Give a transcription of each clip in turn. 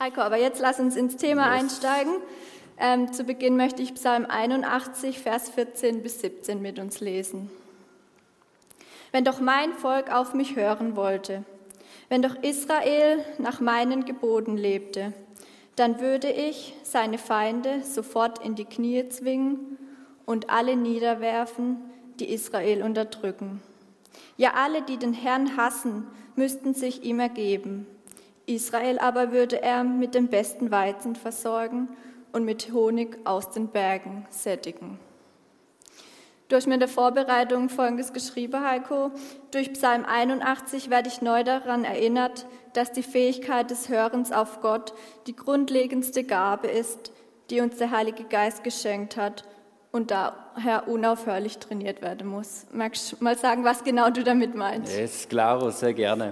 Heiko, aber jetzt lass uns ins Thema einsteigen. Ähm, zu Beginn möchte ich Psalm 81, Vers 14 bis 17 mit uns lesen. Wenn doch mein Volk auf mich hören wollte, wenn doch Israel nach meinen Geboten lebte, dann würde ich seine Feinde sofort in die Knie zwingen und alle niederwerfen, die Israel unterdrücken. Ja, alle, die den Herrn hassen, müssten sich ihm ergeben. Israel aber würde er mit dem besten Weizen versorgen und mit Honig aus den Bergen sättigen. Du hast mir in der Vorbereitung Folgendes geschrieben, Heiko. Durch Psalm 81 werde ich neu daran erinnert, dass die Fähigkeit des Hörens auf Gott die grundlegendste Gabe ist, die uns der Heilige Geist geschenkt hat und daher unaufhörlich trainiert werden muss. Magst du mal sagen, was genau du damit meinst? Yes, klaro, sehr gerne.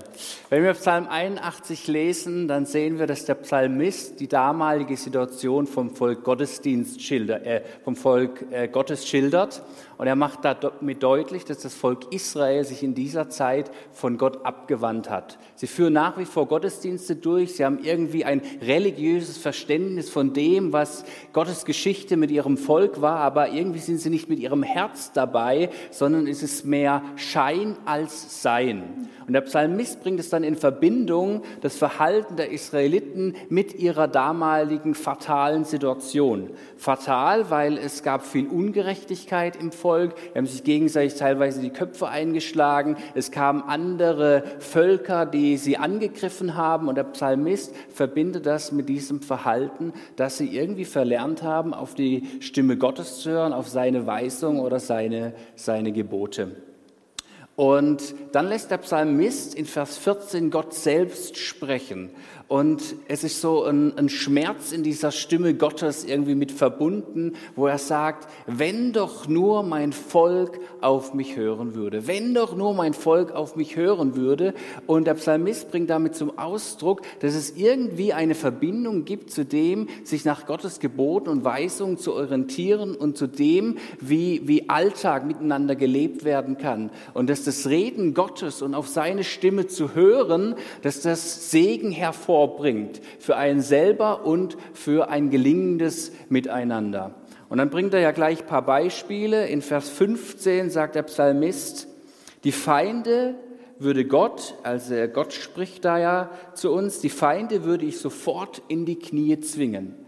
Wenn wir Psalm 81 lesen, dann sehen wir, dass der Psalmist die damalige Situation vom Volk Gottesdienst schildert, äh, vom Volk äh, Gottes schildert. Und er macht damit deutlich, dass das Volk Israel sich in dieser Zeit von Gott abgewandt hat. Sie führen nach wie vor Gottesdienste durch. Sie haben irgendwie ein religiöses Verständnis von dem, was Gottes Geschichte mit ihrem Volk war, aber irgendwie sind sie nicht mit ihrem Herz dabei, sondern es ist mehr Schein als Sein. Und der Psalmist bringt es dann in Verbindung, das Verhalten der Israeliten mit ihrer damaligen fatalen Situation. Fatal, weil es gab viel Ungerechtigkeit im Volk, sie haben sich gegenseitig teilweise die Köpfe eingeschlagen, es kamen andere Völker, die sie angegriffen haben und der Psalmist verbindet das mit diesem Verhalten, dass sie irgendwie verlernt haben, auf die Stimme Gottes zu hören, auf seine Weisung oder seine, seine Gebote. Und dann lässt der Psalmist in Vers 14 Gott selbst sprechen. Und es ist so ein, ein, Schmerz in dieser Stimme Gottes irgendwie mit verbunden, wo er sagt, wenn doch nur mein Volk auf mich hören würde, wenn doch nur mein Volk auf mich hören würde. Und der Psalmist bringt damit zum Ausdruck, dass es irgendwie eine Verbindung gibt zu dem, sich nach Gottes Geboten und Weisungen zu orientieren und zu dem, wie, wie Alltag miteinander gelebt werden kann. Und dass das Reden Gottes und auf seine Stimme zu hören, dass das Segen hervor hervorbringt für einen selber und für ein gelingendes Miteinander. Und dann bringt er ja gleich ein paar Beispiele. In Vers 15 sagt der Psalmist, die Feinde würde Gott, also Gott spricht da ja zu uns, die Feinde würde ich sofort in die Knie zwingen.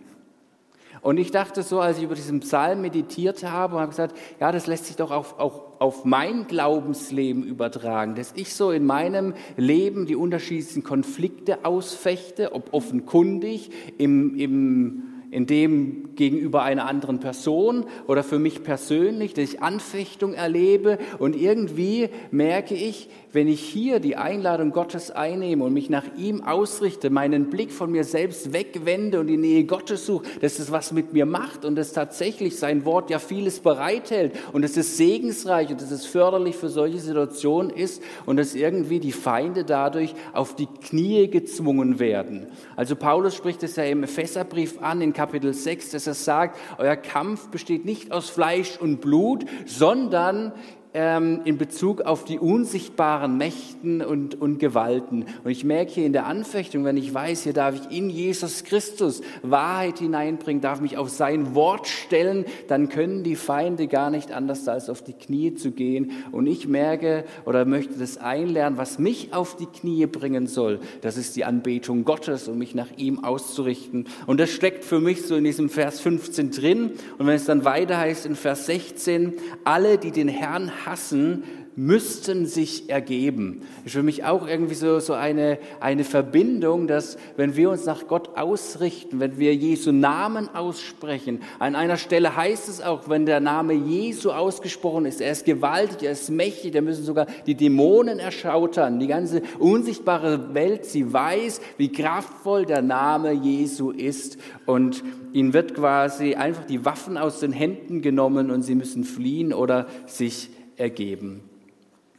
Und ich dachte so, als ich über diesen Psalm meditiert habe, habe gesagt, ja, das lässt sich doch auch, auch auf mein Glaubensleben übertragen, dass ich so in meinem Leben die unterschiedlichsten Konflikte ausfechte, ob offenkundig, im, im in dem gegenüber einer anderen Person oder für mich persönlich, dass ich Anfechtung erlebe und irgendwie merke ich, wenn ich hier die Einladung Gottes einnehme und mich nach ihm ausrichte, meinen Blick von mir selbst wegwende und die Nähe Gottes suche, dass es was mit mir macht und dass tatsächlich sein Wort ja vieles bereithält und dass es segensreich und dass es förderlich für solche Situationen ist und dass irgendwie die Feinde dadurch auf die Knie gezwungen werden. Also Paulus spricht es ja im Epheserbrief an in Kapitel 6, dass er sagt, euer Kampf besteht nicht aus Fleisch und Blut, sondern ähm, in Bezug auf die unsichtbaren Mächten und, und Gewalten. Und ich merke hier in der Anfechtung, wenn ich weiß, hier darf ich in Jesus Christus Wahrheit hineinbringen, darf mich auf sein Wort stellen, dann können die Feinde gar nicht anders als auf die Knie zu gehen. Und ich merke oder möchte das einlernen, was mich auf die Knie bringen soll. Das ist die Anbetung Gottes, um mich nach ihm auszurichten. Und das steckt für mich so in diesem Vers 15 drin. Und wenn es dann weiter heißt in Vers 16, alle, die den Herrn hassen, müssten sich ergeben. Ist für mich auch irgendwie so, so eine, eine Verbindung, dass wenn wir uns nach Gott ausrichten, wenn wir Jesu Namen aussprechen, an einer Stelle heißt es auch, wenn der Name Jesu ausgesprochen ist, er ist gewaltig, er ist mächtig, da müssen sogar die Dämonen erschautern, die ganze unsichtbare Welt, sie weiß, wie kraftvoll der Name Jesu ist und ihnen wird quasi einfach die Waffen aus den Händen genommen und sie müssen fliehen oder sich ergeben.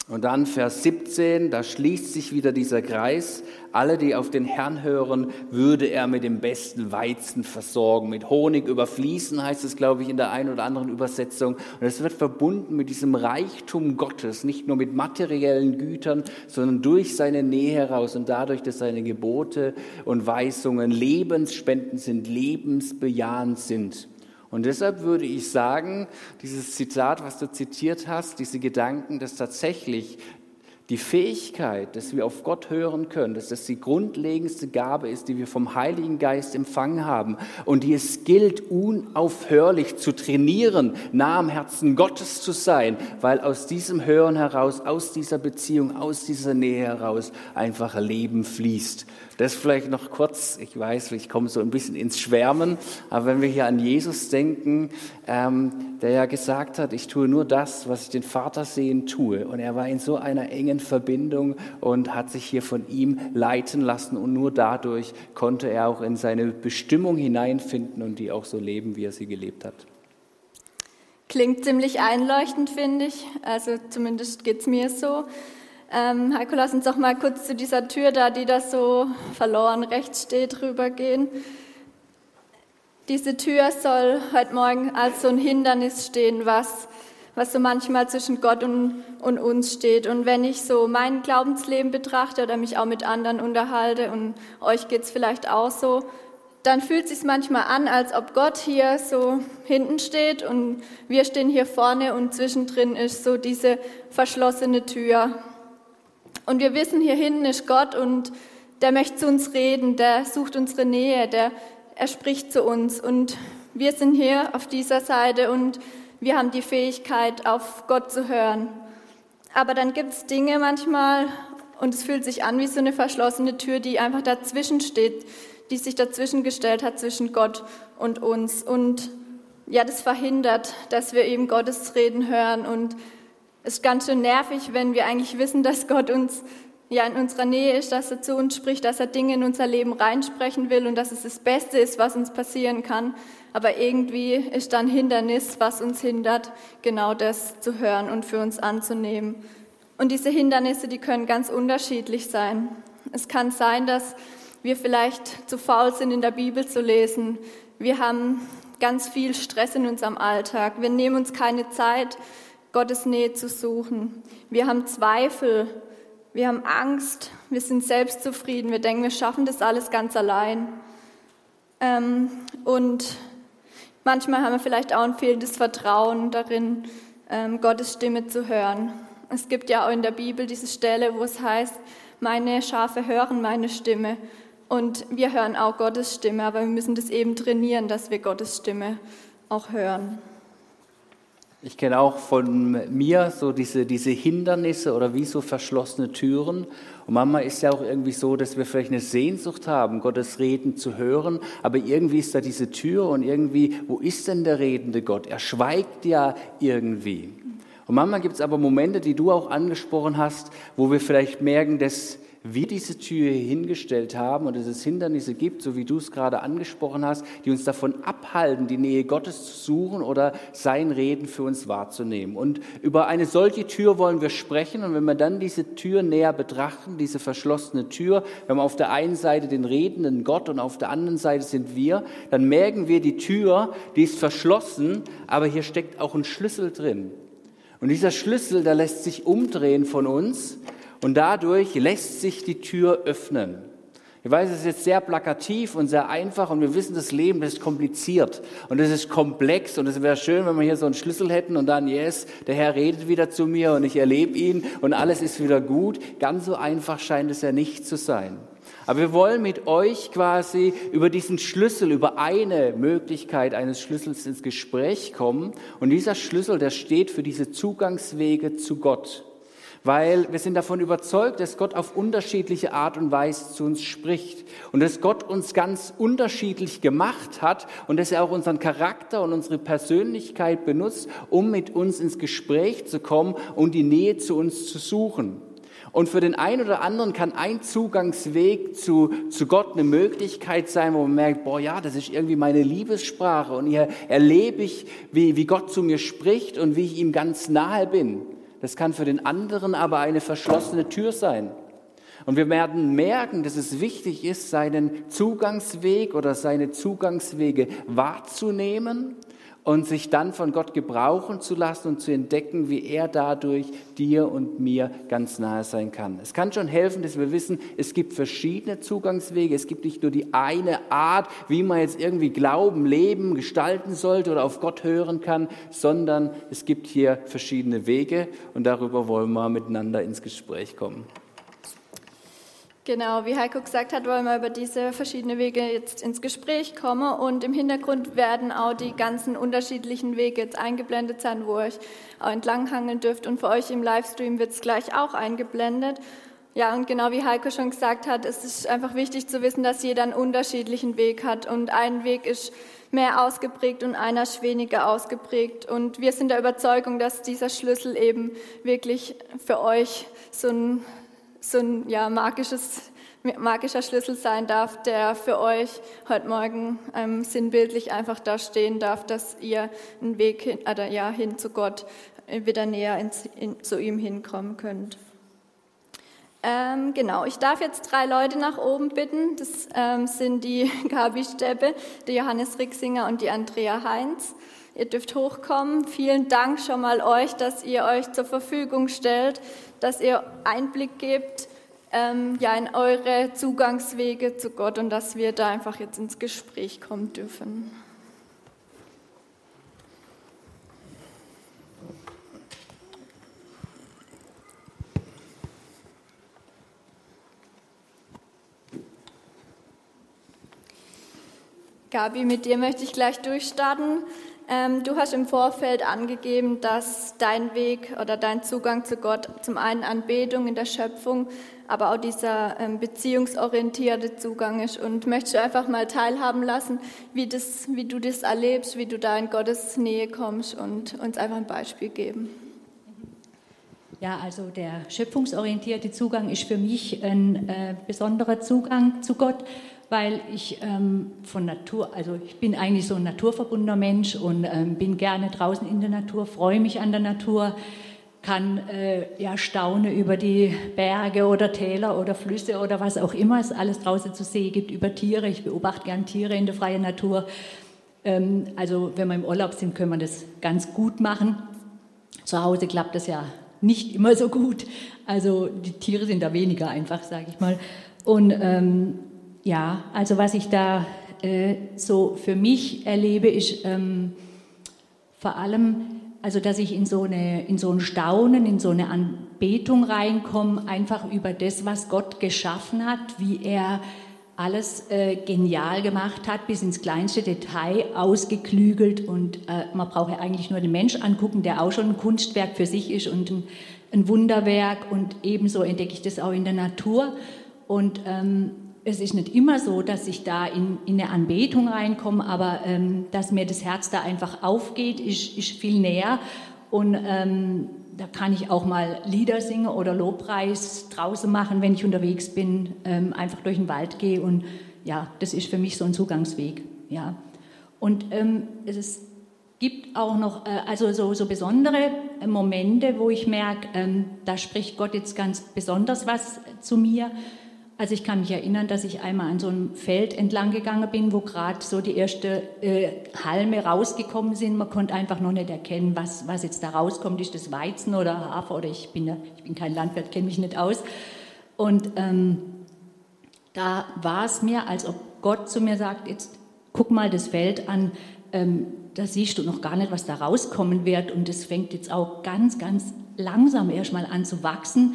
Und dann Vers 17, da schließt sich wieder dieser Kreis. Alle, die auf den Herrn hören, würde er mit dem besten Weizen versorgen. Mit Honig überfließen heißt es, glaube ich, in der einen oder anderen Übersetzung. Und es wird verbunden mit diesem Reichtum Gottes, nicht nur mit materiellen Gütern, sondern durch seine Nähe heraus und dadurch, dass seine Gebote und Weisungen lebensspendend sind, lebensbejahend sind. Und deshalb würde ich sagen, dieses Zitat, was du zitiert hast, diese Gedanken, dass tatsächlich die Fähigkeit, dass wir auf Gott hören können, dass das die grundlegendste Gabe ist, die wir vom Heiligen Geist empfangen haben und die es gilt, unaufhörlich zu trainieren, nah am Herzen Gottes zu sein, weil aus diesem Hören heraus, aus dieser Beziehung, aus dieser Nähe heraus einfach Leben fließt. Das vielleicht noch kurz, ich weiß, ich komme so ein bisschen ins Schwärmen, aber wenn wir hier an Jesus denken, ähm, der ja gesagt hat, ich tue nur das, was ich den Vater sehen tue. Und er war in so einer engen Verbindung und hat sich hier von ihm leiten lassen und nur dadurch konnte er auch in seine Bestimmung hineinfinden und die auch so leben, wie er sie gelebt hat. Klingt ziemlich einleuchtend, finde ich. Also zumindest geht es mir so. Ähm, Heiko, lass uns doch mal kurz zu dieser Tür da, die da so verloren rechts steht, rübergehen. Diese Tür soll heute Morgen als so ein Hindernis stehen, was, was so manchmal zwischen Gott und, und uns steht. Und wenn ich so mein Glaubensleben betrachte oder mich auch mit anderen unterhalte und euch geht es vielleicht auch so, dann fühlt es sich manchmal an, als ob Gott hier so hinten steht und wir stehen hier vorne und zwischendrin ist so diese verschlossene Tür. Und wir wissen, hier hinten ist Gott und der möchte zu uns reden, der sucht unsere Nähe, der, er spricht zu uns. Und wir sind hier auf dieser Seite und wir haben die Fähigkeit, auf Gott zu hören. Aber dann gibt es Dinge manchmal und es fühlt sich an wie so eine verschlossene Tür, die einfach dazwischen steht, die sich dazwischen gestellt hat zwischen Gott und uns. Und ja, das verhindert, dass wir eben Gottes Reden hören und ist ganz schön nervig, wenn wir eigentlich wissen, dass Gott uns ja in unserer Nähe ist, dass er zu uns spricht, dass er Dinge in unser Leben reinsprechen will und dass es das Beste ist, was uns passieren kann. Aber irgendwie ist dann Hindernis, was uns hindert, genau das zu hören und für uns anzunehmen. Und diese Hindernisse, die können ganz unterschiedlich sein. Es kann sein, dass wir vielleicht zu faul sind, in der Bibel zu lesen. Wir haben ganz viel Stress in unserem Alltag. Wir nehmen uns keine Zeit, Gottes Nähe zu suchen. Wir haben Zweifel, wir haben Angst, wir sind selbstzufrieden, wir denken, wir schaffen das alles ganz allein. Ähm, und manchmal haben wir vielleicht auch ein fehlendes Vertrauen darin, ähm, Gottes Stimme zu hören. Es gibt ja auch in der Bibel diese Stelle, wo es heißt, meine Schafe hören meine Stimme. Und wir hören auch Gottes Stimme, aber wir müssen das eben trainieren, dass wir Gottes Stimme auch hören. Ich kenne auch von mir so diese, diese Hindernisse oder wie so verschlossene Türen. Und manchmal ist ja auch irgendwie so, dass wir vielleicht eine Sehnsucht haben, Gottes Reden zu hören, aber irgendwie ist da diese Tür und irgendwie, wo ist denn der redende Gott? Er schweigt ja irgendwie. Und manchmal gibt es aber Momente, die du auch angesprochen hast, wo wir vielleicht merken, dass wir diese Tür hingestellt haben und dass es Hindernisse gibt, so wie du es gerade angesprochen hast, die uns davon abhalten, die Nähe Gottes zu suchen oder sein Reden für uns wahrzunehmen. Und über eine solche Tür wollen wir sprechen und wenn wir dann diese Tür näher betrachten, diese verschlossene Tür, wenn wir auf der einen Seite den redenden Gott und auf der anderen Seite sind wir, dann merken wir, die Tür, die ist verschlossen, aber hier steckt auch ein Schlüssel drin. Und dieser Schlüssel, der lässt sich umdrehen von uns und dadurch lässt sich die Tür öffnen. Ich weiß, es ist jetzt sehr plakativ und sehr einfach und wir wissen, das Leben ist kompliziert und es ist komplex und es wäre schön, wenn wir hier so einen Schlüssel hätten und dann, yes, der Herr redet wieder zu mir und ich erlebe ihn und alles ist wieder gut. Ganz so einfach scheint es ja nicht zu sein. Aber wir wollen mit euch quasi über diesen Schlüssel, über eine Möglichkeit eines Schlüssels ins Gespräch kommen. Und dieser Schlüssel, der steht für diese Zugangswege zu Gott weil wir sind davon überzeugt, dass Gott auf unterschiedliche Art und Weise zu uns spricht und dass Gott uns ganz unterschiedlich gemacht hat und dass er auch unseren Charakter und unsere Persönlichkeit benutzt, um mit uns ins Gespräch zu kommen und die Nähe zu uns zu suchen. Und für den einen oder anderen kann ein Zugangsweg zu, zu Gott eine Möglichkeit sein, wo man merkt, boah, ja, das ist irgendwie meine Liebessprache und hier erlebe ich, wie, wie Gott zu mir spricht und wie ich ihm ganz nahe bin. Das kann für den anderen aber eine verschlossene Tür sein. Und wir werden merken, dass es wichtig ist, seinen Zugangsweg oder seine Zugangswege wahrzunehmen und sich dann von Gott gebrauchen zu lassen und zu entdecken, wie er dadurch dir und mir ganz nahe sein kann. Es kann schon helfen, dass wir wissen, es gibt verschiedene Zugangswege. Es gibt nicht nur die eine Art, wie man jetzt irgendwie Glauben, Leben gestalten sollte oder auf Gott hören kann, sondern es gibt hier verschiedene Wege und darüber wollen wir miteinander ins Gespräch kommen. Genau, wie Heiko gesagt hat, wollen wir über diese verschiedenen Wege jetzt ins Gespräch kommen und im Hintergrund werden auch die ganzen unterschiedlichen Wege jetzt eingeblendet sein, wo ihr euch auch entlanghangeln dürft und für euch im Livestream wird es gleich auch eingeblendet. Ja, und genau wie Heiko schon gesagt hat, es ist einfach wichtig zu wissen, dass jeder einen unterschiedlichen Weg hat und ein Weg ist mehr ausgeprägt und einer ist weniger ausgeprägt. Und wir sind der Überzeugung, dass dieser Schlüssel eben wirklich für euch so ein so ein ja, magisches, magischer Schlüssel sein darf, der für euch heute Morgen ähm, sinnbildlich einfach da stehen darf, dass ihr einen Weg hin, oder, ja, hin zu Gott äh, wieder näher ins, in, zu ihm hinkommen könnt. Ähm, genau, ich darf jetzt drei Leute nach oben bitten. Das ähm, sind die Gabi Steppe, der Johannes Rixinger und die Andrea Heinz. Ihr dürft hochkommen. Vielen Dank schon mal euch, dass ihr euch zur Verfügung stellt, dass ihr Einblick gebt ähm, ja, in eure Zugangswege zu Gott und dass wir da einfach jetzt ins Gespräch kommen dürfen. Gabi, mit dir möchte ich gleich durchstarten. Ähm, du hast im Vorfeld angegeben, dass dein Weg oder dein Zugang zu Gott zum einen Anbetung in der Schöpfung, aber auch dieser ähm, beziehungsorientierte Zugang ist. Und möchtest du einfach mal teilhaben lassen, wie, das, wie du das erlebst, wie du da in Gottes Nähe kommst und uns einfach ein Beispiel geben? Ja, also der schöpfungsorientierte Zugang ist für mich ein äh, besonderer Zugang zu Gott weil ich ähm, von Natur, also ich bin eigentlich so ein naturverbundener Mensch und ähm, bin gerne draußen in der Natur, freue mich an der Natur, kann äh, ja staunen über die Berge oder Täler oder Flüsse oder was auch immer es alles draußen zu sehen gibt, über Tiere. Ich beobachte gern Tiere in der freien Natur. Ähm, also wenn wir im Urlaub sind, können wir das ganz gut machen. Zu Hause klappt das ja nicht immer so gut. Also die Tiere sind da weniger einfach, sage ich mal. Und ähm, ja, also was ich da äh, so für mich erlebe, ist ähm, vor allem, also dass ich in so, eine, in so ein Staunen, in so eine Anbetung reinkomme, einfach über das, was Gott geschaffen hat, wie er alles äh, genial gemacht hat, bis ins kleinste Detail ausgeklügelt. Und äh, man braucht ja eigentlich nur den Mensch angucken, der auch schon ein Kunstwerk für sich ist und ein, ein Wunderwerk. Und ebenso entdecke ich das auch in der Natur. Und ähm, es ist nicht immer so, dass ich da in, in eine Anbetung reinkomme, aber ähm, dass mir das Herz da einfach aufgeht, ist, ist viel näher. Und ähm, da kann ich auch mal Lieder singen oder Lobpreis draußen machen, wenn ich unterwegs bin, ähm, einfach durch den Wald gehe. Und ja, das ist für mich so ein Zugangsweg. Ja. Und ähm, es gibt auch noch äh, also so, so besondere Momente, wo ich merke, ähm, da spricht Gott jetzt ganz besonders was zu mir. Also ich kann mich erinnern, dass ich einmal an so einem Feld entlang gegangen bin, wo gerade so die ersten äh, Halme rausgekommen sind. Man konnte einfach noch nicht erkennen, was, was jetzt da rauskommt. Ist das Weizen oder Hafer oder ich bin, ich bin kein Landwirt, kenne mich nicht aus. Und ähm, da war es mir, als ob Gott zu mir sagt, jetzt guck mal das Feld an, ähm, da siehst du noch gar nicht, was da rauskommen wird. Und es fängt jetzt auch ganz, ganz langsam erstmal an zu wachsen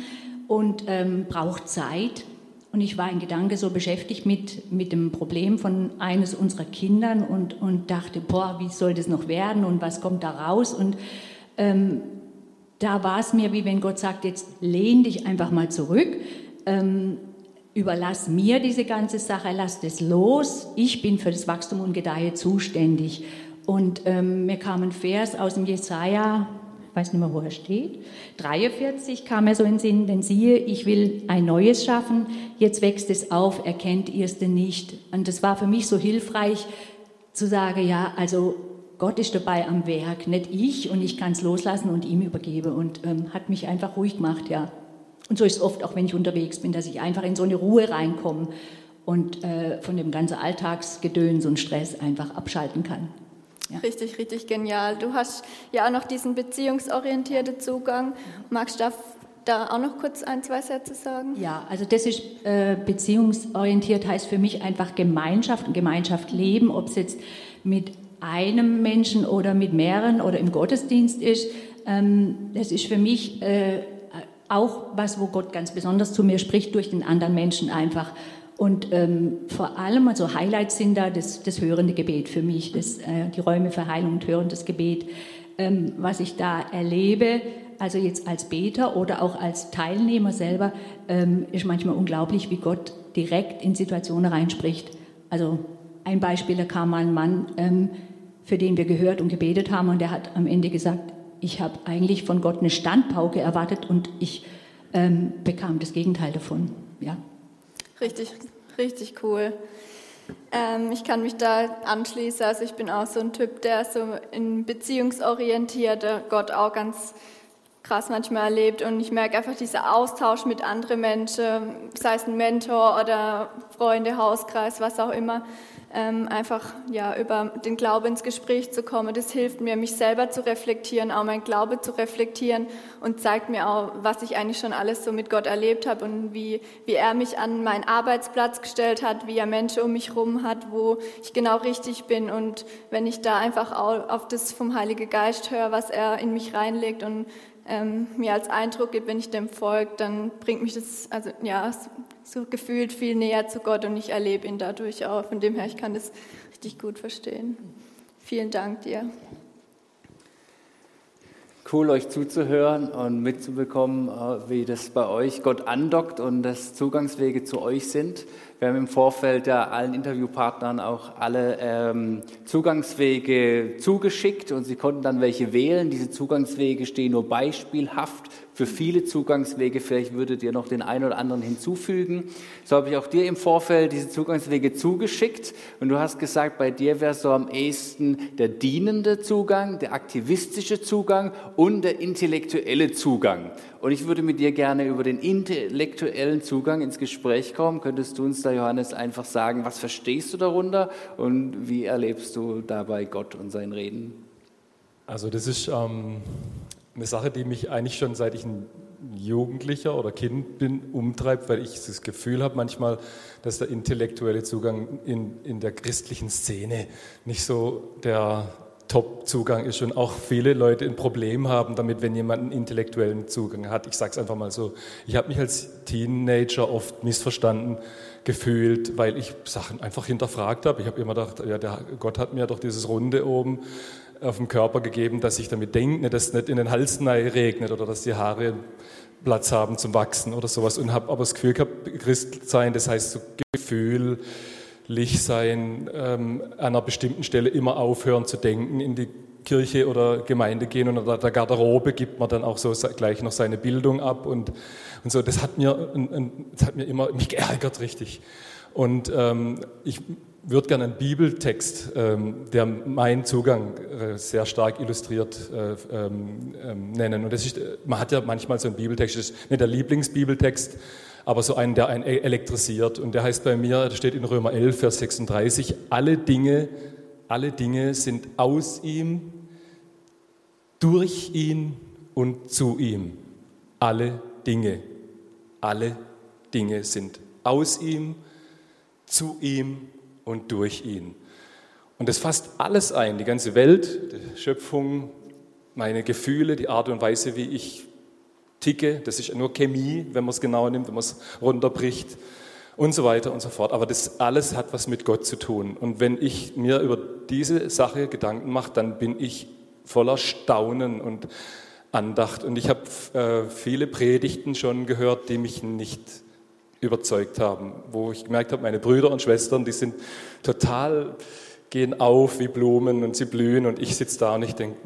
und ähm, braucht Zeit. Und ich war in Gedanke so beschäftigt mit, mit dem Problem von eines unserer Kindern und, und dachte, boah, wie soll das noch werden und was kommt da raus? Und ähm, da war es mir, wie wenn Gott sagt, jetzt lehn dich einfach mal zurück, ähm, überlass mir diese ganze Sache, lass das los, ich bin für das Wachstum und Gedeihe zuständig. Und ähm, mir kam ein Vers aus dem Jesaja weiß nicht mehr, wo er steht. 43 kam er so in den Sinn, denn siehe, ich will ein Neues schaffen, jetzt wächst es auf, erkennt ihr es denn nicht? Und das war für mich so hilfreich zu sagen, ja, also Gott ist dabei am Werk, nicht ich und ich kann es loslassen und ihm übergebe und ähm, hat mich einfach ruhig gemacht, ja. Und so ist es oft auch, wenn ich unterwegs bin, dass ich einfach in so eine Ruhe reinkomme und äh, von dem ganzen Alltagsgedöns und Stress einfach abschalten kann. Ja. Richtig, richtig genial. Du hast ja auch noch diesen beziehungsorientierten Zugang. Magst du da, auch noch kurz ein, zwei Sätze sagen? Ja, also das ist äh, beziehungsorientiert heißt für mich einfach Gemeinschaft und Gemeinschaft leben, ob es jetzt mit einem Menschen oder mit mehreren oder im Gottesdienst ist. Ähm, das ist für mich äh, auch was, wo Gott ganz besonders zu mir spricht, durch den anderen Menschen einfach. Und ähm, vor allem, also Highlights sind da das, das hörende Gebet für mich, das, äh, die Räume für Heilung und hörendes Gebet. Ähm, was ich da erlebe, also jetzt als Beter oder auch als Teilnehmer selber, ähm, ist manchmal unglaublich, wie Gott direkt in Situationen reinspricht. Also ein Beispiel, da kam mal ein Mann, ähm, für den wir gehört und gebetet haben und der hat am Ende gesagt, ich habe eigentlich von Gott eine Standpauke erwartet und ich ähm, bekam das Gegenteil davon. Ja. Richtig, richtig cool. Ähm, ich kann mich da anschließen. Also ich bin auch so ein Typ, der so in beziehungsorientierter Gott auch ganz krass manchmal erlebt und ich merke einfach dieser Austausch mit anderen Menschen, sei es ein Mentor oder Freunde, Hauskreis, was auch immer, ähm, einfach ja, über den Glauben ins Gespräch zu kommen. Das hilft mir, mich selber zu reflektieren, auch mein Glaube zu reflektieren und zeigt mir auch, was ich eigentlich schon alles so mit Gott erlebt habe und wie, wie er mich an meinen Arbeitsplatz gestellt hat, wie er Menschen um mich herum hat, wo ich genau richtig bin. Und wenn ich da einfach auch auf das vom Heiligen Geist höre, was er in mich reinlegt und ähm, mir als Eindruck gibt, wenn ich dem folge, dann bringt mich das also ja so gefühlt viel näher zu Gott und ich erlebe ihn dadurch auch. Von dem her, ich kann das richtig gut verstehen. Vielen Dank dir. Cool, euch zuzuhören und mitzubekommen, äh, wie das bei euch Gott andockt und dass Zugangswege zu euch sind. Wir haben im Vorfeld ja allen Interviewpartnern auch alle ähm, Zugangswege zugeschickt und sie konnten dann welche wählen. Diese Zugangswege stehen nur beispielhaft für viele Zugangswege. Vielleicht würdet ihr noch den einen oder anderen hinzufügen. So habe ich auch dir im Vorfeld diese Zugangswege zugeschickt und du hast gesagt, bei dir wäre so am ehesten der dienende Zugang, der aktivistische Zugang und der intellektuelle Zugang. Und ich würde mit dir gerne über den intellektuellen Zugang ins Gespräch kommen. Könntest du uns da, Johannes, einfach sagen, was verstehst du darunter und wie erlebst du dabei Gott und sein Reden? Also das ist ähm, eine Sache, die mich eigentlich schon seit ich ein Jugendlicher oder Kind bin, umtreibt, weil ich das Gefühl habe manchmal, dass der intellektuelle Zugang in, in der christlichen Szene nicht so der Top-Zugang ist und auch viele Leute ein Problem haben damit, wenn jemand einen intellektuellen Zugang hat. Ich sage es einfach mal so. Ich habe mich als Teenager oft missverstanden gefühlt, weil ich Sachen einfach hinterfragt habe. Ich habe immer gedacht, ja, der Gott hat mir doch dieses Runde oben auf dem Körper gegeben, dass ich damit denke, dass es nicht in den Hals regnet oder dass die Haare Platz haben zum Wachsen oder sowas. Und habe aber das Gefühl gehabt, Christ sein, das heißt so Gefühl, sein, ähm, an einer bestimmten Stelle immer aufhören zu denken, in die Kirche oder Gemeinde gehen und an der Garderobe gibt man dann auch so gleich noch seine Bildung ab und, und so. Das hat mir, das hat mir immer mich geärgert richtig. Und ähm, ich würde gerne einen Bibeltext, ähm, der meinen Zugang äh, sehr stark illustriert, äh, ähm, ähm, nennen. Und das ist, man hat ja manchmal so einen Bibeltext, das ist nicht der Lieblingsbibeltext, aber so einen, der einen e-, elektrisiert. Und der heißt bei mir, das steht in Römer 11, Vers 36, alle Dinge, alle Dinge sind aus ihm, durch ihn und zu ihm. Alle Dinge, alle Dinge sind aus ihm, zu ihm und durch ihn. Und das fasst alles ein, die ganze Welt, die Schöpfung, meine Gefühle, die Art und Weise, wie ich ticke. Das ist nur Chemie, wenn man es genauer nimmt, wenn man es runterbricht und so weiter und so fort. Aber das alles hat was mit Gott zu tun. Und wenn ich mir über diese Sache Gedanken mache, dann bin ich voller Staunen und Andacht. Und ich habe äh, viele Predigten schon gehört, die mich nicht überzeugt haben, wo ich gemerkt habe, meine Brüder und Schwestern, die sind total, gehen auf wie Blumen und sie blühen und ich sitze da und ich denke,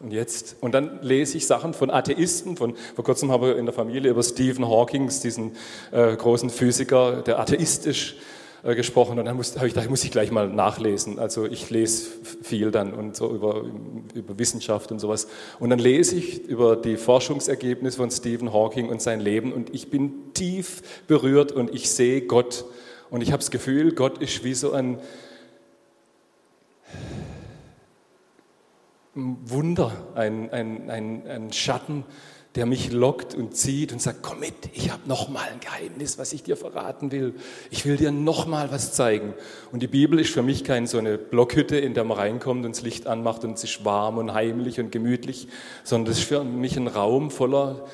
und jetzt? Und dann lese ich Sachen von Atheisten. Von, vor kurzem habe ich in der Familie über Stephen Hawking, diesen äh, großen Physiker, der atheistisch äh, gesprochen und dann habe ich gedacht, muss ich gleich mal nachlesen. Also ich lese viel dann und so über, über Wissenschaft und sowas. Und dann lese ich über die Forschungsergebnisse von Stephen Hawking und sein Leben und ich bin tief berührt und ich sehe Gott. Und ich habe das Gefühl, Gott ist wie so ein Wunder, ein, ein, ein, ein Schatten, der mich lockt und zieht und sagt, komm mit, ich habe noch mal ein Geheimnis, was ich dir verraten will. Ich will dir noch mal was zeigen. Und die Bibel ist für mich keine so eine Blockhütte, in der man reinkommt und das Licht anmacht und es ist warm und heimlich und gemütlich, sondern es ist für mich ein Raum voller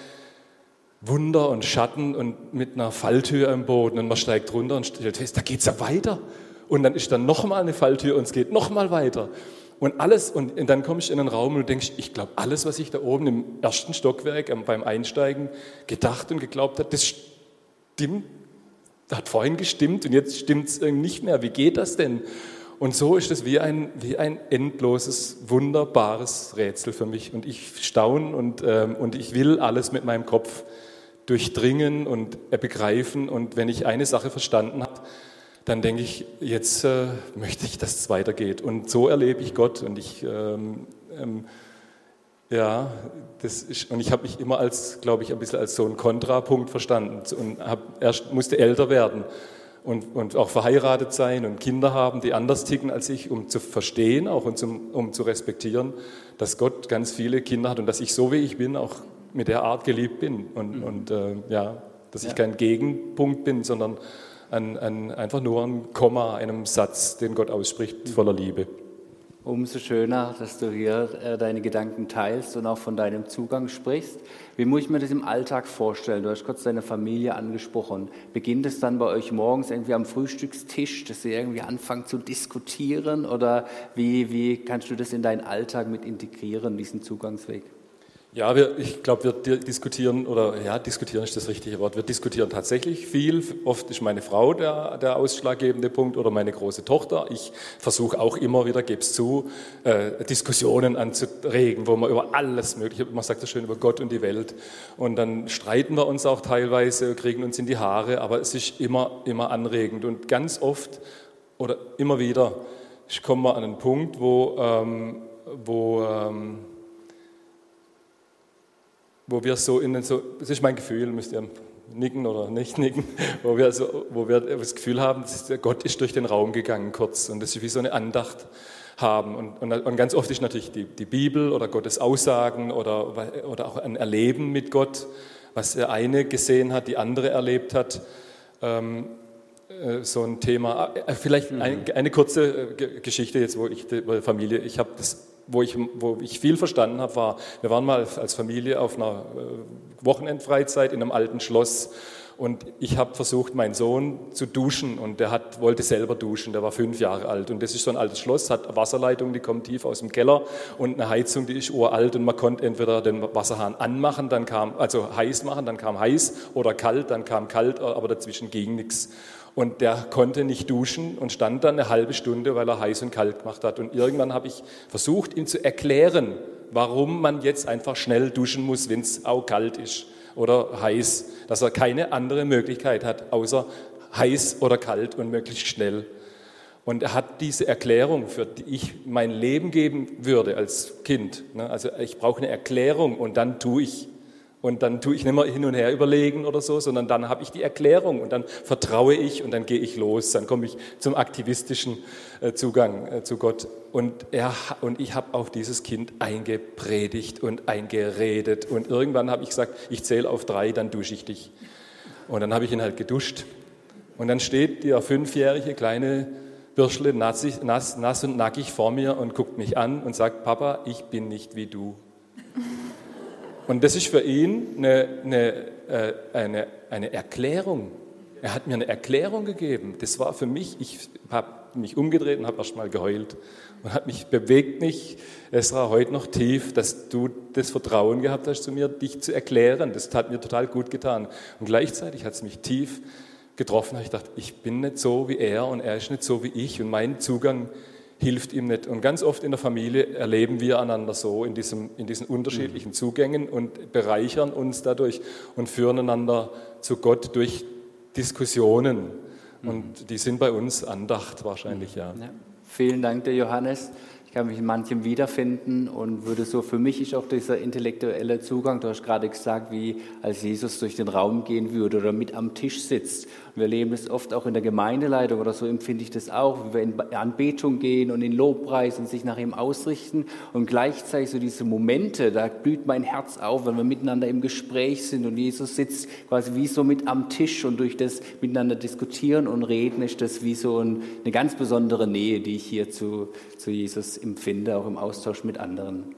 Wunder und Schatten und mit einer Falltür am Boden und man steigt runter und stellt fest, da geht's ja weiter. Und dann ist dann noch mal eine Falltür und es geht noch mal weiter. Und alles, und dann komme ich in einen Raum und du denkst, ich glaube, alles, was ich da oben im ersten Stockwerk beim Einsteigen gedacht und geglaubt habe, das stimmt, das hat vorhin gestimmt und jetzt stimmt es nicht mehr. Wie geht das denn? Und so ist es wie ein, wie ein endloses, wunderbares Rätsel für mich. Und ich staune und, ähm, und ich will alles mit meinem Kopf durchdringen und begreifen. Und wenn ich eine Sache verstanden habe, dann denke ich, jetzt äh, möchte ich, dass es weitergeht. Und so erlebe ich Gott. Und ich, ähm, ähm, ja, das ist, und ich habe mich immer als, glaube ich, ein bisschen als so ein Kontrapunkt verstanden und hab, erst musste älter werden und, und auch verheiratet sein und Kinder haben, die anders ticken als ich, um zu verstehen, auch und zum, um zu respektieren, dass Gott ganz viele Kinder hat und dass ich so wie ich bin auch mit der Art geliebt bin und, mhm. und äh, ja, dass ich kein Gegenpunkt bin, sondern an, an einfach nur ein Komma, einem Satz, den Gott ausspricht, voller Liebe. Umso schöner, dass du hier äh, deine Gedanken teilst und auch von deinem Zugang sprichst. Wie muss ich mir das im Alltag vorstellen? Du hast kurz deine Familie angesprochen. Beginnt es dann bei euch morgens irgendwie am Frühstückstisch, dass ihr irgendwie anfangt zu diskutieren? Oder wie, wie kannst du das in deinen Alltag mit integrieren, diesen Zugangsweg? Ja, wir, ich glaube, wir diskutieren, oder ja, diskutieren ist das richtige Wort. Wir diskutieren tatsächlich viel. Oft ist meine Frau der, der ausschlaggebende Punkt oder meine große Tochter. Ich versuche auch immer wieder, gebe es zu, äh, Diskussionen anzuregen, wo man über alles mögliche, man sagt das schön, über Gott und die Welt. Und dann streiten wir uns auch teilweise, kriegen uns in die Haare, aber es ist immer, immer anregend. Und ganz oft oder immer wieder kommen wir an einen Punkt, wo, ähm, wo ähm, wo wir so in den, so, das ist mein Gefühl, müsst ihr nicken oder nicht nicken, wo wir, so, wo wir das Gefühl haben, Gott ist durch den Raum gegangen kurz und das ist wie so eine Andacht haben. Und, und, und ganz oft ist natürlich die, die, Bibel oder Gottes Aussagen oder, oder auch ein Erleben mit Gott, was der eine gesehen hat, die andere erlebt hat. Ähm, äh, so ein Thema. Äh, vielleicht mhm. eine, eine kurze äh, Geschichte jetzt, wo ich Familie, ich habe das wo ich, wo ich viel verstanden habe, war, wir waren mal als Familie auf einer äh, Wochenendfreizeit in einem alten Schloss und ich habe versucht, meinen Sohn zu duschen und der hat, wollte selber duschen, der war fünf Jahre alt und das ist so ein altes Schloss, hat Wasserleitung, die kommt tief aus dem Keller und eine Heizung, die ist uralt und man konnte entweder den Wasserhahn anmachen, dann kam, also heiß machen, dann kam heiß oder kalt, dann kam kalt, aber dazwischen ging nichts. Und der konnte nicht duschen und stand dann eine halbe Stunde, weil er heiß und kalt gemacht hat. Und irgendwann habe ich versucht, ihm zu erklären, warum man jetzt einfach schnell duschen muss, wenn es auch kalt ist oder heiß, dass er keine andere Möglichkeit hat, außer heiß oder kalt und möglichst schnell. Und er hat diese Erklärung, für die ich mein Leben geben würde als Kind. Ne? Also ich brauche eine Erklärung und dann tue ich. Und dann tue ich nicht mehr hin und her überlegen oder so, sondern dann habe ich die Erklärung und dann vertraue ich und dann gehe ich los. Dann komme ich zum aktivistischen äh, Zugang äh, zu Gott. Und, er, und ich habe auf dieses Kind eingepredigt und eingeredet. Und irgendwann habe ich gesagt, ich zähle auf drei, dann dusche ich dich. Und dann habe ich ihn halt geduscht. Und dann steht der fünfjährige kleine Birschle nass, nass, nass und nackig vor mir und guckt mich an und sagt, Papa, ich bin nicht wie du. Und das ist für ihn eine, eine, äh, eine, eine Erklärung. Er hat mir eine Erklärung gegeben. Das war für mich, ich habe mich umgedreht und habe erst mal geheult und hat mich bewegt mich, Esra, heute noch tief, dass du das Vertrauen gehabt hast zu mir, dich zu erklären. Das hat mir total gut getan. Und gleichzeitig hat es mich tief getroffen. Ich dachte, ich bin nicht so wie er und er ist nicht so wie ich und mein Zugang hilft ihm nicht. Und ganz oft in der Familie erleben wir einander so in, diesem, in diesen unterschiedlichen Zugängen und bereichern uns dadurch und führen einander zu Gott durch Diskussionen. Und die sind bei uns Andacht wahrscheinlich, ja. ja. Vielen Dank, der Johannes kann mich in manchem wiederfinden und würde so, für mich ist auch dieser intellektuelle Zugang, du hast gerade gesagt, wie als Jesus durch den Raum gehen würde oder mit am Tisch sitzt wir erleben es oft auch in der Gemeindeleitung oder so empfinde ich das auch, wie wir in Anbetung gehen und in Lobpreis und sich nach ihm ausrichten und gleichzeitig so diese Momente, da blüht mein Herz auf, wenn wir miteinander im Gespräch sind und Jesus sitzt quasi wie so mit am Tisch und durch das miteinander diskutieren und reden ist das wie so eine ganz besondere Nähe, die ich hier zu, zu Jesus empfinde, auch im Austausch mit anderen.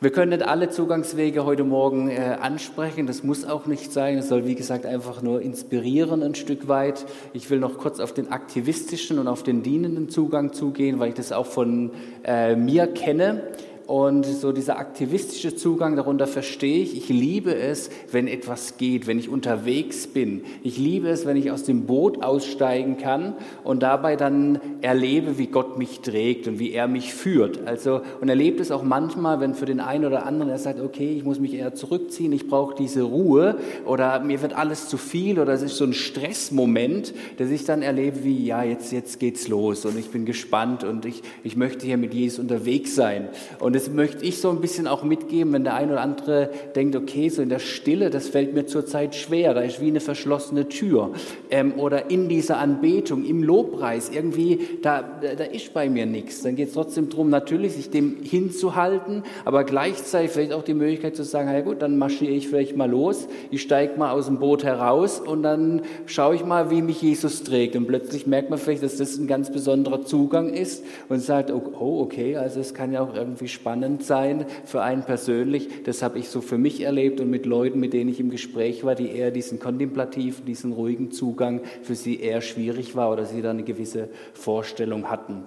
Wir können nicht alle Zugangswege heute Morgen äh, ansprechen. Das muss auch nicht sein. Es soll, wie gesagt, einfach nur inspirieren ein Stück weit. Ich will noch kurz auf den aktivistischen und auf den dienenden Zugang zugehen, weil ich das auch von äh, mir kenne. Und so dieser aktivistische Zugang, darunter verstehe ich, ich liebe es, wenn etwas geht, wenn ich unterwegs bin. Ich liebe es, wenn ich aus dem Boot aussteigen kann und dabei dann erlebe, wie Gott mich trägt und wie er mich führt. Also, und erlebt es auch manchmal, wenn für den einen oder anderen er sagt, okay, ich muss mich eher zurückziehen, ich brauche diese Ruhe oder mir wird alles zu viel oder es ist so ein Stressmoment, dass ich dann erlebe, wie, ja, jetzt, jetzt geht's los und ich bin gespannt und ich, ich möchte hier mit Jesus unterwegs sein. Und und das möchte ich so ein bisschen auch mitgeben, wenn der eine oder andere denkt, okay, so in der Stille, das fällt mir zurzeit schwer, da ist wie eine verschlossene Tür. Ähm, oder in dieser Anbetung, im Lobpreis, irgendwie, da, da ist bei mir nichts. Dann geht es trotzdem darum, natürlich sich dem hinzuhalten, aber gleichzeitig vielleicht auch die Möglichkeit zu sagen, ja gut, dann marschiere ich vielleicht mal los, ich steige mal aus dem Boot heraus und dann schaue ich mal, wie mich Jesus trägt. Und plötzlich merkt man vielleicht, dass das ein ganz besonderer Zugang ist und sagt, oh, okay, also es kann ja auch irgendwie spannend spannend sein für einen persönlich. Das habe ich so für mich erlebt und mit Leuten, mit denen ich im Gespräch war, die eher diesen kontemplativen, diesen ruhigen Zugang für sie eher schwierig war oder sie da eine gewisse Vorstellung hatten.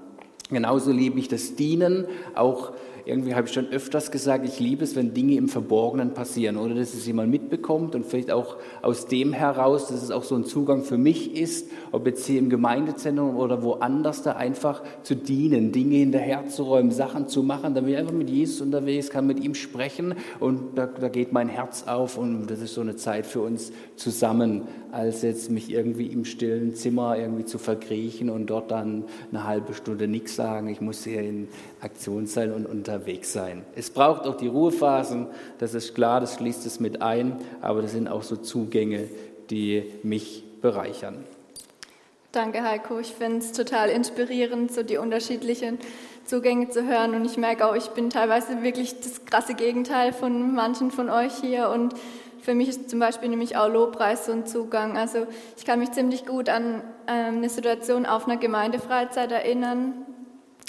Genauso liebe ich das Dienen, auch irgendwie habe ich schon öfters gesagt, ich liebe es, wenn Dinge im Verborgenen passieren oder dass es jemand mitbekommt und vielleicht auch aus dem heraus, dass es auch so ein Zugang für mich ist, ob jetzt hier im Gemeindezentrum oder woanders, da einfach zu dienen, Dinge hinterherzuräumen, Sachen zu machen. Da bin ich einfach mit Jesus unterwegs, kann mit ihm sprechen und da, da geht mein Herz auf und das ist so eine Zeit für uns zusammen, als jetzt mich irgendwie im stillen Zimmer irgendwie zu verkriechen und dort dann eine halbe Stunde nichts sagen. Ich muss hier in Aktion sein und unterwegs sein. Es braucht auch die Ruhephasen, das ist klar, das schließt es mit ein, aber das sind auch so Zugänge, die mich bereichern. Danke, Heiko. Ich finde es total inspirierend, so die unterschiedlichen Zugänge zu hören. Und ich merke auch, ich bin teilweise wirklich das krasse Gegenteil von manchen von euch hier. Und für mich ist zum Beispiel nämlich auch Lobpreis so ein Zugang. Also ich kann mich ziemlich gut an ähm, eine Situation auf einer Gemeindefreizeit erinnern.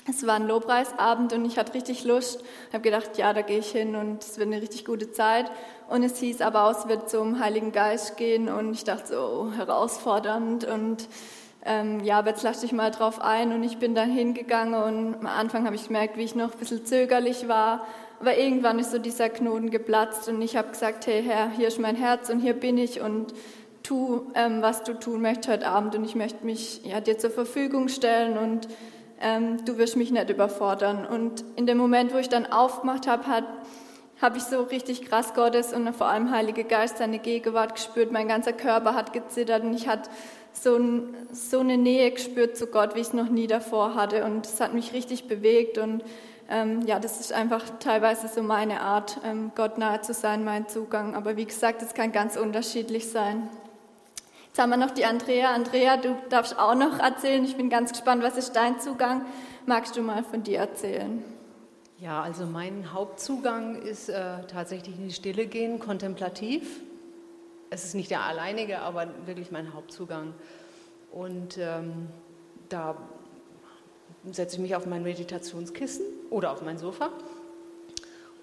Es war ein Lobpreisabend und ich hatte richtig Lust. Ich habe gedacht, ja, da gehe ich hin und es wird eine richtig gute Zeit. Und es hieß aber auch, es wird zum Heiligen Geist gehen und ich dachte so, oh, herausfordernd und ähm, ja, aber jetzt lass dich mal drauf ein und ich bin dann hingegangen und am Anfang habe ich gemerkt, wie ich noch ein bisschen zögerlich war, aber irgendwann ist so dieser Knoten geplatzt und ich habe gesagt, hey Herr, hier ist mein Herz und hier bin ich und tu, ähm, was du tun möchtest heute Abend und ich möchte mich ja, dir zur Verfügung stellen und ähm, du wirst mich nicht überfordern. Und in dem Moment, wo ich dann aufgemacht habe, habe ich so richtig krass Gottes und vor allem Heilige Geist seine Gegenwart gespürt. Mein ganzer Körper hat gezittert und ich hatte so, ein, so eine Nähe gespürt zu Gott, wie ich es noch nie davor hatte. Und es hat mich richtig bewegt. Und ähm, ja, das ist einfach teilweise so meine Art, ähm, Gott nahe zu sein, mein Zugang. Aber wie gesagt, es kann ganz unterschiedlich sein. Jetzt haben wir noch die Andrea. Andrea, du darfst auch noch erzählen. Ich bin ganz gespannt, was ist dein Zugang? Magst du mal von dir erzählen? Ja, also mein Hauptzugang ist äh, tatsächlich in die Stille gehen, kontemplativ es ist nicht der alleinige, aber wirklich mein Hauptzugang. Und ähm, da setze ich mich auf mein Meditationskissen oder auf mein Sofa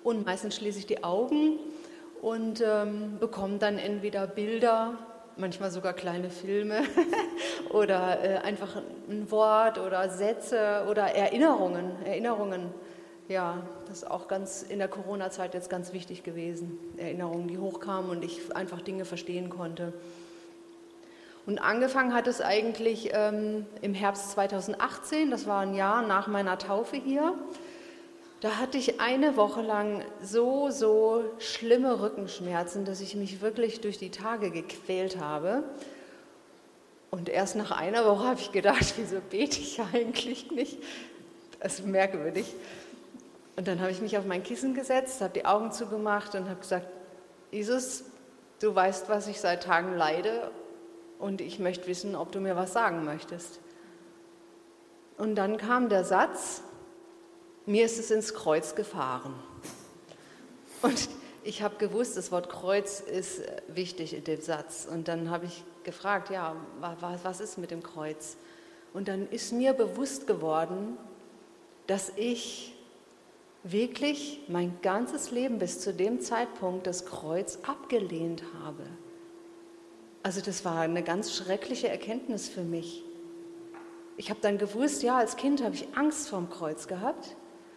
und meistens schließe ich die Augen und ähm, bekomme dann entweder Bilder, manchmal sogar kleine Filme oder äh, einfach ein Wort oder Sätze oder Erinnerungen, Erinnerungen ja, das ist auch ganz in der Corona-Zeit jetzt ganz wichtig gewesen. Erinnerungen, die hochkamen und ich einfach Dinge verstehen konnte. Und angefangen hat es eigentlich ähm, im Herbst 2018, das war ein Jahr nach meiner Taufe hier. Da hatte ich eine Woche lang so, so schlimme Rückenschmerzen, dass ich mich wirklich durch die Tage gequält habe. Und erst nach einer Woche habe ich gedacht, wieso bete ich eigentlich nicht? Das ist merkwürdig. Und dann habe ich mich auf mein Kissen gesetzt, habe die Augen zugemacht und habe gesagt, Jesus, du weißt, was ich seit Tagen leide und ich möchte wissen, ob du mir was sagen möchtest. Und dann kam der Satz, mir ist es ins Kreuz gefahren. Und ich habe gewusst, das Wort Kreuz ist wichtig in dem Satz. Und dann habe ich gefragt, ja, was ist mit dem Kreuz? Und dann ist mir bewusst geworden, dass ich wirklich mein ganzes Leben bis zu dem Zeitpunkt das Kreuz abgelehnt habe. Also das war eine ganz schreckliche Erkenntnis für mich. Ich habe dann gewusst, ja, als Kind habe ich Angst vorm Kreuz gehabt.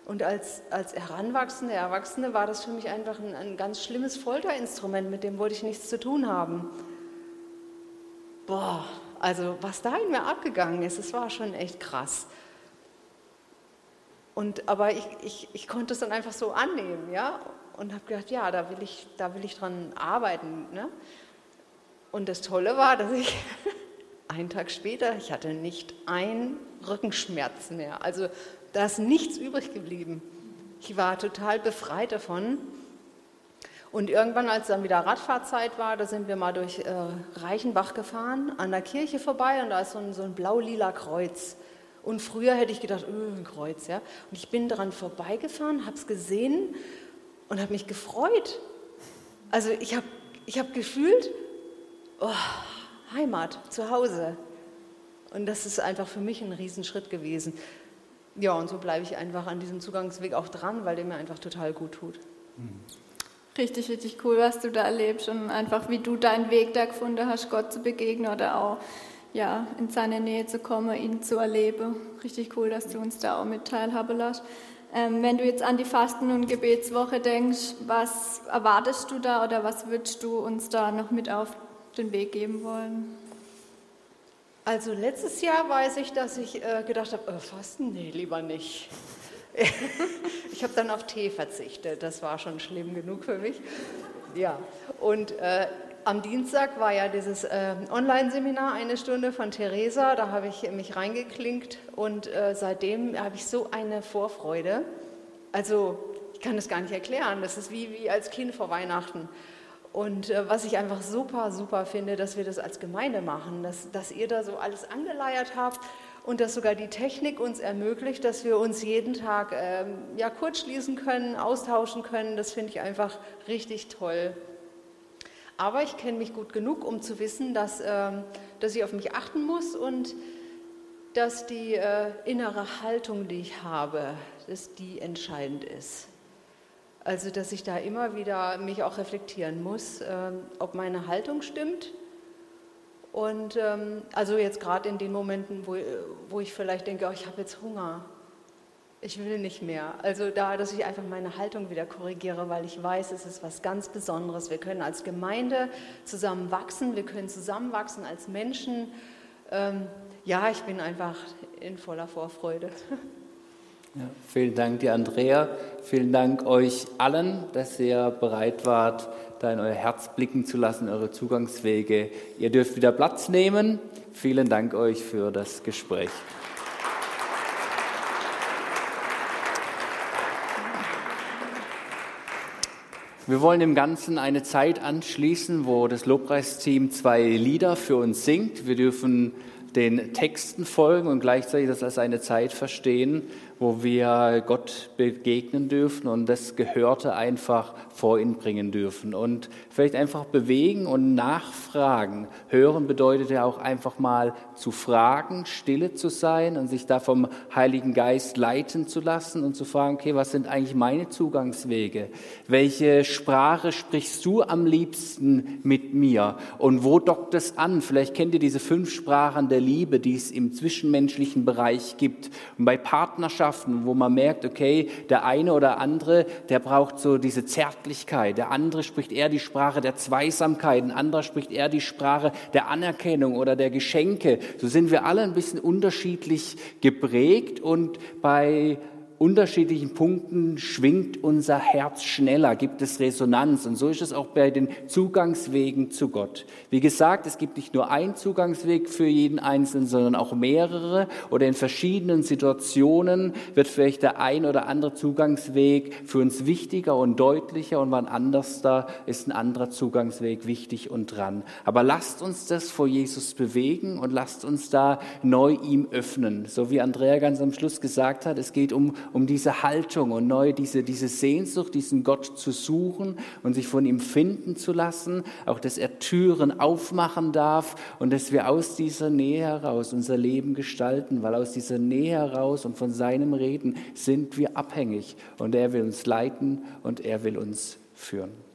Und als, als Heranwachsende, Erwachsene war das für mich einfach ein, ein ganz schlimmes Folterinstrument, mit dem wollte ich nichts zu tun haben. Boah, also was da in mir abgegangen ist, das war schon echt krass. Und, aber ich, ich, ich konnte es dann einfach so annehmen, ja, und habe gedacht, ja, da will ich, da will ich dran arbeiten. Ne? Und das Tolle war, dass ich einen Tag später, ich hatte nicht ein Rückenschmerz mehr. Also da ist nichts übrig geblieben. Ich war total befreit davon. Und irgendwann, als dann wieder Radfahrzeit war, da sind wir mal durch äh, Reichenbach gefahren, an der Kirche vorbei und da ist so ein, so ein blau-lila Kreuz. Und früher hätte ich gedacht, öh, ein Kreuz, ja. Und ich bin daran vorbeigefahren, habe es gesehen und habe mich gefreut. Also ich habe ich hab gefühlt, oh, Heimat, zu Hause. Und das ist einfach für mich ein Riesenschritt gewesen. Ja, und so bleibe ich einfach an diesem Zugangsweg auch dran, weil der mir einfach total gut tut. Richtig, richtig cool, was du da erlebst und einfach wie du deinen Weg da gefunden hast, Gott zu begegnen oder auch ja, in seine Nähe zu kommen, ihn zu erleben. Richtig cool, dass du uns da auch mit teilhaben lässt. Ähm, wenn du jetzt an die Fasten- und Gebetswoche denkst, was erwartest du da oder was würdest du uns da noch mit auf den Weg geben wollen? Also letztes Jahr weiß ich, dass ich äh, gedacht habe, äh, Fasten, nee, lieber nicht. ich habe dann auf Tee verzichtet, das war schon schlimm genug für mich. Ja, und äh, am Dienstag war ja dieses äh, Online-Seminar, eine Stunde von Theresa, da habe ich mich reingeklinkt und äh, seitdem habe ich so eine Vorfreude. Also ich kann das gar nicht erklären, das ist wie, wie als Kind vor Weihnachten. Und äh, was ich einfach super, super finde, dass wir das als Gemeinde machen, dass, dass ihr da so alles angeleiert habt und dass sogar die Technik uns ermöglicht, dass wir uns jeden Tag ähm, ja, kurz schließen können, austauschen können. Das finde ich einfach richtig toll. Aber ich kenne mich gut genug, um zu wissen, dass, ähm, dass ich auf mich achten muss und dass die äh, innere Haltung, die ich habe, dass die entscheidend ist. Also, dass ich da immer wieder mich auch reflektieren muss, ähm, ob meine Haltung stimmt. Und ähm, also jetzt gerade in den Momenten, wo, wo ich vielleicht denke, oh, ich habe jetzt Hunger, ich will nicht mehr. Also da, dass ich einfach meine Haltung wieder korrigiere, weil ich weiß, es ist was ganz Besonderes. Wir können als Gemeinde zusammen wachsen, wir können zusammen wachsen als Menschen. Ähm, ja, ich bin einfach in voller Vorfreude. Ja, vielen Dank dir, Andrea. Vielen Dank euch allen, dass ihr bereit wart, da in euer Herz blicken zu lassen, eure Zugangswege. Ihr dürft wieder Platz nehmen. Vielen Dank euch für das Gespräch. Wir wollen im Ganzen eine Zeit anschließen, wo das Lobpreisteam zwei Lieder für uns singt. Wir dürfen den Texten folgen und gleichzeitig das als eine Zeit verstehen, wo wir Gott begegnen dürfen und das Gehörte einfach vor ihn bringen dürfen und vielleicht einfach bewegen und nachfragen. Hören bedeutet ja auch einfach mal zu fragen, stille zu sein und sich da vom Heiligen Geist leiten zu lassen und zu fragen, okay, was sind eigentlich meine Zugangswege? Welche Sprache sprichst du am liebsten mit mir? Und wo dockt es an? Vielleicht kennt ihr diese fünf Sprachen der Liebe, die es im zwischenmenschlichen Bereich gibt. Und bei Partnerschaften, wo man merkt, okay, der eine oder andere, der braucht so diese Zärtlichkeit, der andere spricht eher die Sprache der Zweisamkeit, ein anderer spricht eher die Sprache der Anerkennung oder der Geschenke. So sind wir alle ein bisschen unterschiedlich geprägt und bei unterschiedlichen Punkten schwingt unser Herz schneller, gibt es Resonanz. Und so ist es auch bei den Zugangswegen zu Gott. Wie gesagt, es gibt nicht nur einen Zugangsweg für jeden Einzelnen, sondern auch mehrere. Oder in verschiedenen Situationen wird vielleicht der ein oder andere Zugangsweg für uns wichtiger und deutlicher und wann anders da ist ein anderer Zugangsweg wichtig und dran. Aber lasst uns das vor Jesus bewegen und lasst uns da neu ihm öffnen. So wie Andrea ganz am Schluss gesagt hat, es geht um um diese Haltung und neu diese, diese Sehnsucht, diesen Gott zu suchen und sich von ihm finden zu lassen. Auch, dass er Türen aufmachen darf und dass wir aus dieser Nähe heraus unser Leben gestalten, weil aus dieser Nähe heraus und von seinem Reden sind wir abhängig und er will uns leiten und er will uns führen.